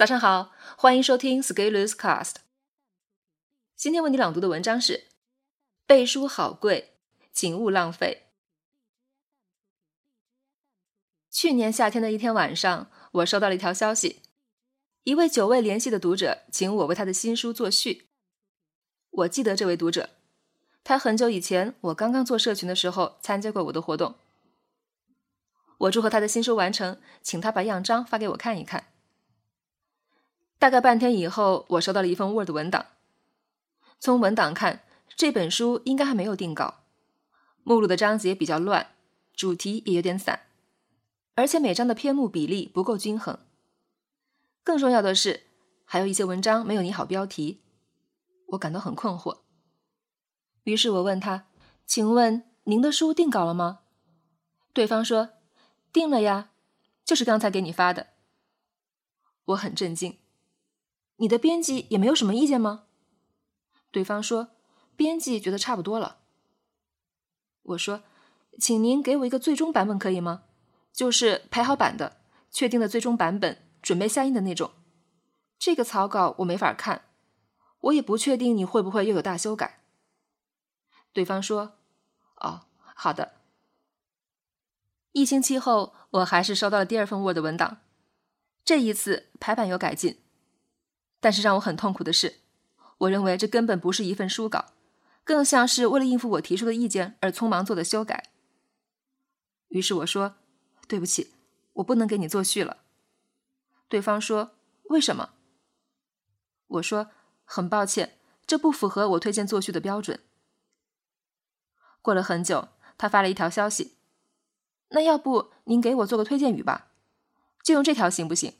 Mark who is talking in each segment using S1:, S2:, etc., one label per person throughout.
S1: 早上好，欢迎收听 Scalers Cast。今天为你朗读的文章是《背书好贵，请勿浪费》。去年夏天的一天晚上，我收到了一条消息，一位久未联系的读者请我为他的新书作序。我记得这位读者，他很久以前我刚刚做社群的时候参加过我的活动。我祝贺他的新书完成，请他把样章发给我看一看。大概半天以后，我收到了一份 Word 文档。从文档看，这本书应该还没有定稿。目录的章节比较乱，主题也有点散，而且每章的篇目比例不够均衡。更重要的是，还有一些文章没有拟好标题，我感到很困惑。于是我问他：“请问您的书定稿了吗？”对方说。定了呀，就是刚才给你发的。我很震惊，你的编辑也没有什么意见吗？对方说，编辑觉得差不多了。我说，请您给我一个最终版本可以吗？就是排好版的，确定的最终版本，准备下印的那种。这个草稿我没法看，我也不确定你会不会又有大修改。对方说，哦，好的。一星期后，我还是收到了第二份 Word 文档。这一次排版有改进，但是让我很痛苦的是，我认为这根本不是一份书稿，更像是为了应付我提出的意见而匆忙做的修改。于是我说：“对不起，我不能给你作序了。”对方说：“为什么？”我说：“很抱歉，这不符合我推荐作序的标准。”过了很久，他发了一条消息。那要不您给我做个推荐语吧，就用这条行不行？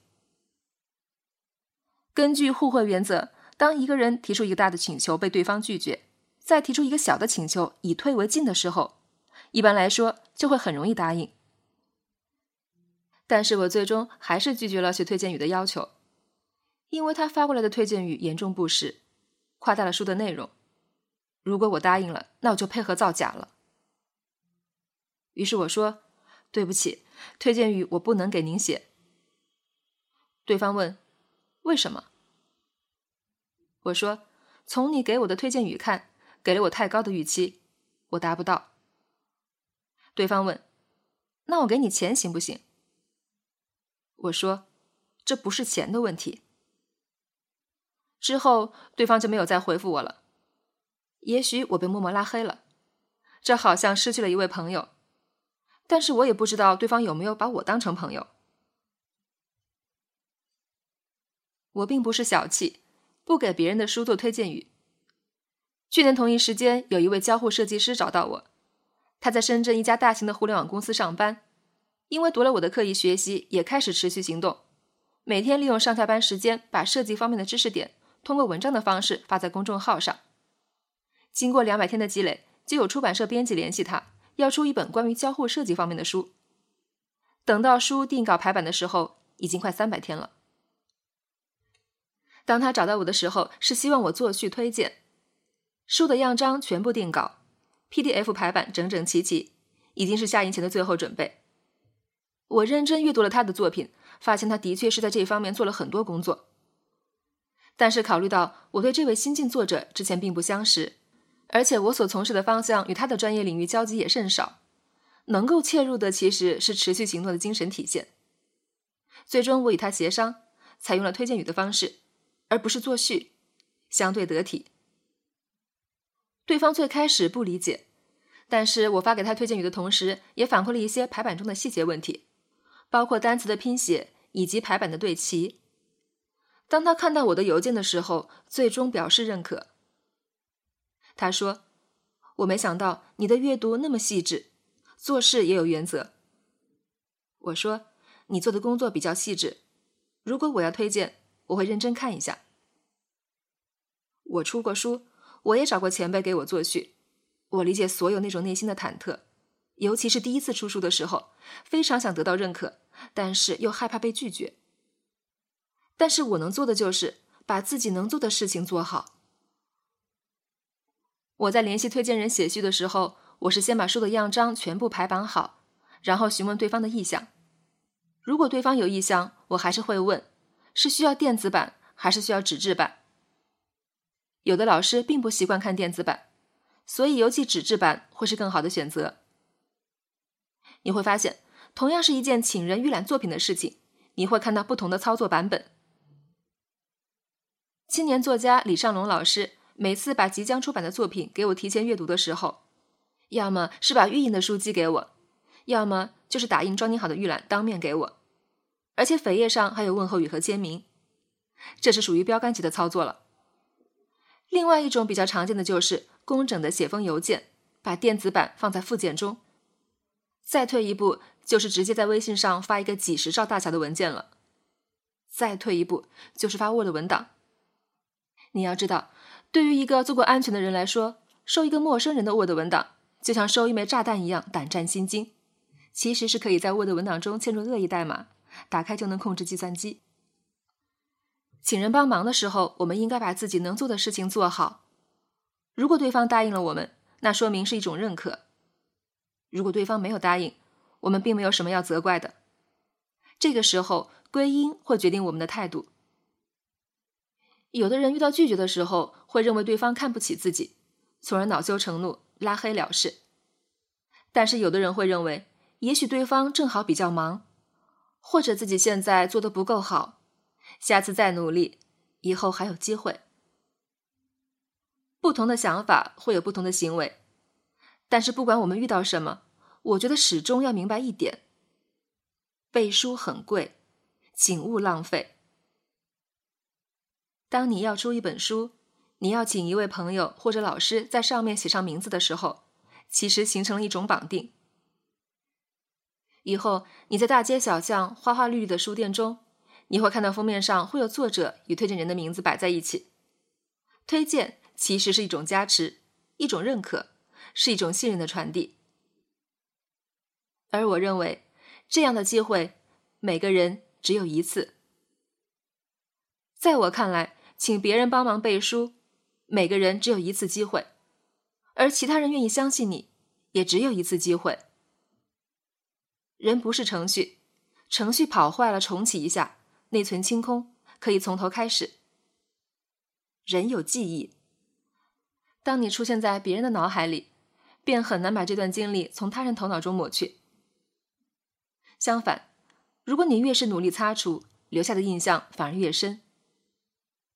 S1: 根据互惠原则，当一个人提出一个大的请求被对方拒绝，再提出一个小的请求以退为进的时候，一般来说就会很容易答应。但是我最终还是拒绝了写推荐语的要求，因为他发过来的推荐语严重不实，夸大了书的内容。如果我答应了，那我就配合造假了。于是我说。对不起，推荐语我不能给您写。对方问：“为什么？”我说：“从你给我的推荐语看，给了我太高的预期，我达不到。”对方问：“那我给你钱行不行？”我说：“这不是钱的问题。”之后，对方就没有再回复我了。也许我被默默拉黑了，这好像失去了一位朋友。但是我也不知道对方有没有把我当成朋友。我并不是小气，不给别人的书做推荐语。去年同一时间，有一位交互设计师找到我，他在深圳一家大型的互联网公司上班，因为读了我的刻意学习，也开始持续行动，每天利用上下班时间把设计方面的知识点通过文章的方式发在公众号上。经过两百天的积累，就有出版社编辑联系他。要出一本关于交互设计方面的书，等到书定稿排版的时候，已经快三百天了。当他找到我的时候，是希望我作序推荐。书的样章全部定稿，PDF 排版整整齐齐，已经是下印前的最后准备。我认真阅读了他的作品，发现他的确是在这方面做了很多工作。但是考虑到我对这位新晋作者之前并不相识。而且我所从事的方向与他的专业领域交集也甚少，能够切入的其实是持续行动的精神体现。最终我与他协商，采用了推荐语的方式，而不是作序，相对得体。对方最开始不理解，但是我发给他推荐语的同时，也反馈了一些排版中的细节问题，包括单词的拼写以及排版的对齐。当他看到我的邮件的时候，最终表示认可。他说：“我没想到你的阅读那么细致，做事也有原则。”我说：“你做的工作比较细致，如果我要推荐，我会认真看一下。”我出过书，我也找过前辈给我作序，我理解所有那种内心的忐忑，尤其是第一次出书的时候，非常想得到认可，但是又害怕被拒绝。但是我能做的就是把自己能做的事情做好。我在联系推荐人写序的时候，我是先把书的样章全部排版好，然后询问对方的意向。如果对方有意向，我还是会问，是需要电子版还是需要纸质版？有的老师并不习惯看电子版，所以邮寄纸质版会是更好的选择。你会发现，同样是一件请人预览作品的事情，你会看到不同的操作版本。青年作家李尚龙老师每次把即将出版的作品给我提前阅读的时候，要么是把预印的书寄给我，要么就是打印装订好的预览当面给我，而且扉页上还有问候语和签名，这是属于标杆级的操作了。另外一种比较常见的就是工整的写封邮件，把电子版放在附件中。再退一步，就是直接在微信上发一个几十兆大小的文件了。再退一步，就是发 Word 文档。你要知道，对于一个做过安全的人来说，收一个陌生人的 Word 文档，就像收一枚炸弹一样胆战心惊。其实是可以在 Word 文档中嵌入恶意代码，打开就能控制计算机。请人帮忙的时候，我们应该把自己能做的事情做好。如果对方答应了我们，那说明是一种认可。如果对方没有答应，我们并没有什么要责怪的。这个时候，归因会决定我们的态度。有的人遇到拒绝的时候，会认为对方看不起自己，从而恼羞成怒，拉黑了事。但是有的人会认为，也许对方正好比较忙，或者自己现在做的不够好，下次再努力，以后还有机会。不同的想法会有不同的行为。但是不管我们遇到什么，我觉得始终要明白一点：背书很贵，请勿浪费。当你要出一本书，你要请一位朋友或者老师在上面写上名字的时候，其实形成了一种绑定。以后你在大街小巷、花花绿绿的书店中，你会看到封面上会有作者与推荐人的名字摆在一起。推荐其实是一种加持，一种认可。是一种信任的传递，而我认为，这样的机会每个人只有一次。在我看来，请别人帮忙背书，每个人只有一次机会，而其他人愿意相信你，也只有一次机会。人不是程序，程序跑坏了重启一下，内存清空，可以从头开始。人有记忆，当你出现在别人的脑海里。便很难把这段经历从他人头脑中抹去。相反，如果你越是努力擦除，留下的印象反而越深。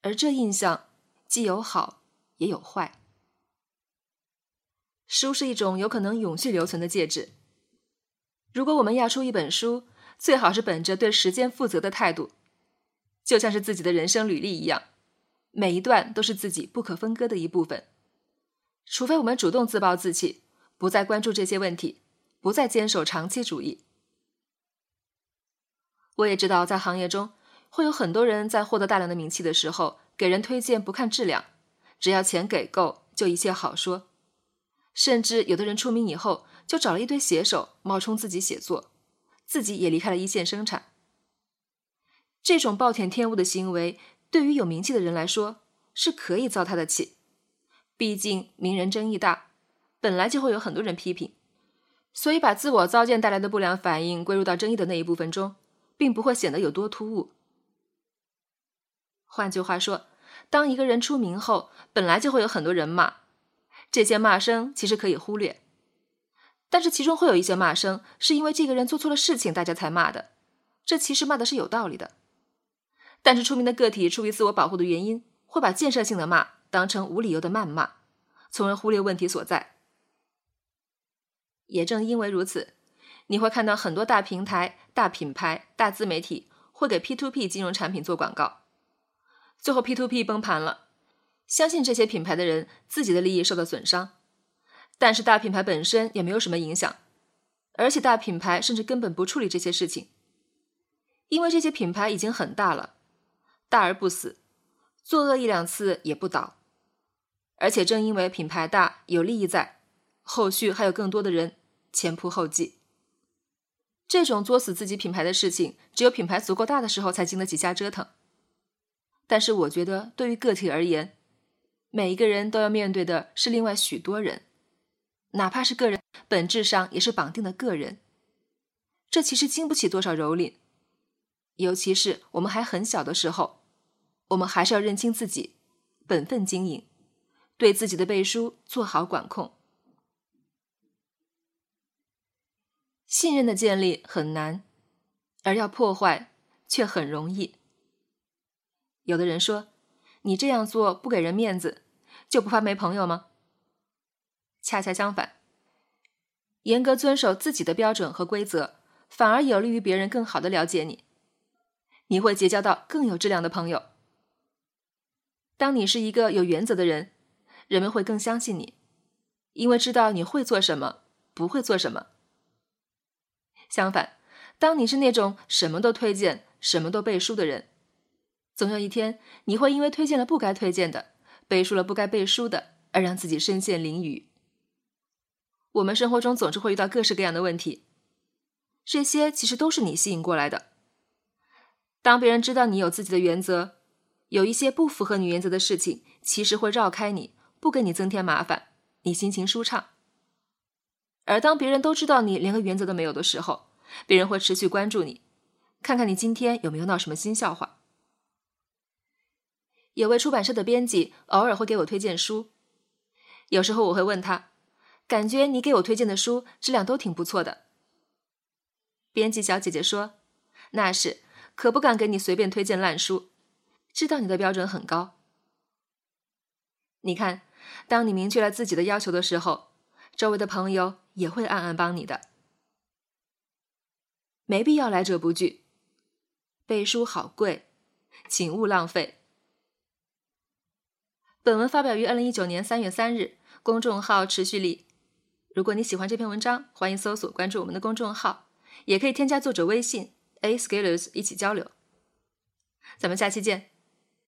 S1: 而这印象既有好，也有坏。书是一种有可能永续留存的介质。如果我们要出一本书，最好是本着对时间负责的态度，就像是自己的人生履历一样，每一段都是自己不可分割的一部分。除非我们主动自暴自弃，不再关注这些问题，不再坚守长期主义。我也知道，在行业中会有很多人在获得大量的名气的时候，给人推荐不看质量，只要钱给够就一切好说。甚至有的人出名以后，就找了一堆写手冒充自己写作，自己也离开了一线生产。这种暴殄天物的行为，对于有名气的人来说，是可以糟蹋的气。毕竟名人争议大，本来就会有很多人批评，所以把自我糟践带来的不良反应归入到争议的那一部分中，并不会显得有多突兀。换句话说，当一个人出名后，本来就会有很多人骂，这些骂声其实可以忽略，但是其中会有一些骂声是因为这个人做错了事情，大家才骂的，这其实骂的是有道理的。但是出名的个体出于自我保护的原因，会把建设性的骂。当成无理由的谩骂，从而忽略问题所在。也正因为如此，你会看到很多大平台、大品牌、大自媒体会给 P to P 金融产品做广告，最后 P to P 崩盘了。相信这些品牌的人自己的利益受到损伤，但是大品牌本身也没有什么影响，而且大品牌甚至根本不处理这些事情，因为这些品牌已经很大了，大而不死，作恶一两次也不倒。而且正因为品牌大有利益在，后续还有更多的人前仆后继。这种作死自己品牌的事情，只有品牌足够大的时候才经得起瞎折腾。但是我觉得，对于个体而言，每一个人都要面对的是另外许多人，哪怕是个人，本质上也是绑定的个人。这其实经不起多少蹂躏。尤其是我们还很小的时候，我们还是要认清自己，本分经营，对自己的背书做好管控。信任的建立很难，而要破坏却很容易。有的人说：“你这样做不给人面子，就不怕没朋友吗？”恰恰相反，严格遵守自己的标准和规则，反而有利于别人更好的了解你。你会结交到更有质量的朋友。当你是一个有原则的人，人们会更相信你，因为知道你会做什么，不会做什么。相反，当你是那种什么都推荐、什么都背书的人，总有一天你会因为推荐了不该推荐的，背书了不该背书的，而让自己身陷囹圄。我们生活中总是会遇到各式各样的问题，这些其实都是你吸引过来的。当别人知道你有自己的原则，有一些不符合你原则的事情，其实会绕开你，不给你增添麻烦，你心情舒畅。而当别人都知道你连个原则都没有的时候，别人会持续关注你，看看你今天有没有闹什么新笑话。有位出版社的编辑偶尔会给我推荐书，有时候我会问他。感觉你给我推荐的书质量都挺不错的。编辑小姐姐说：“那是，可不敢给你随便推荐烂书，知道你的标准很高。你看，当你明确了自己的要求的时候，周围的朋友也会暗暗帮你的。没必要来者不拒，背书好贵，请勿浪费。”本文发表于二零一九年三月三日，公众号持续力。如果你喜欢这篇文章，欢迎搜索关注我们的公众号，也可以添加作者微信 a scales 一起交流。咱们下期见。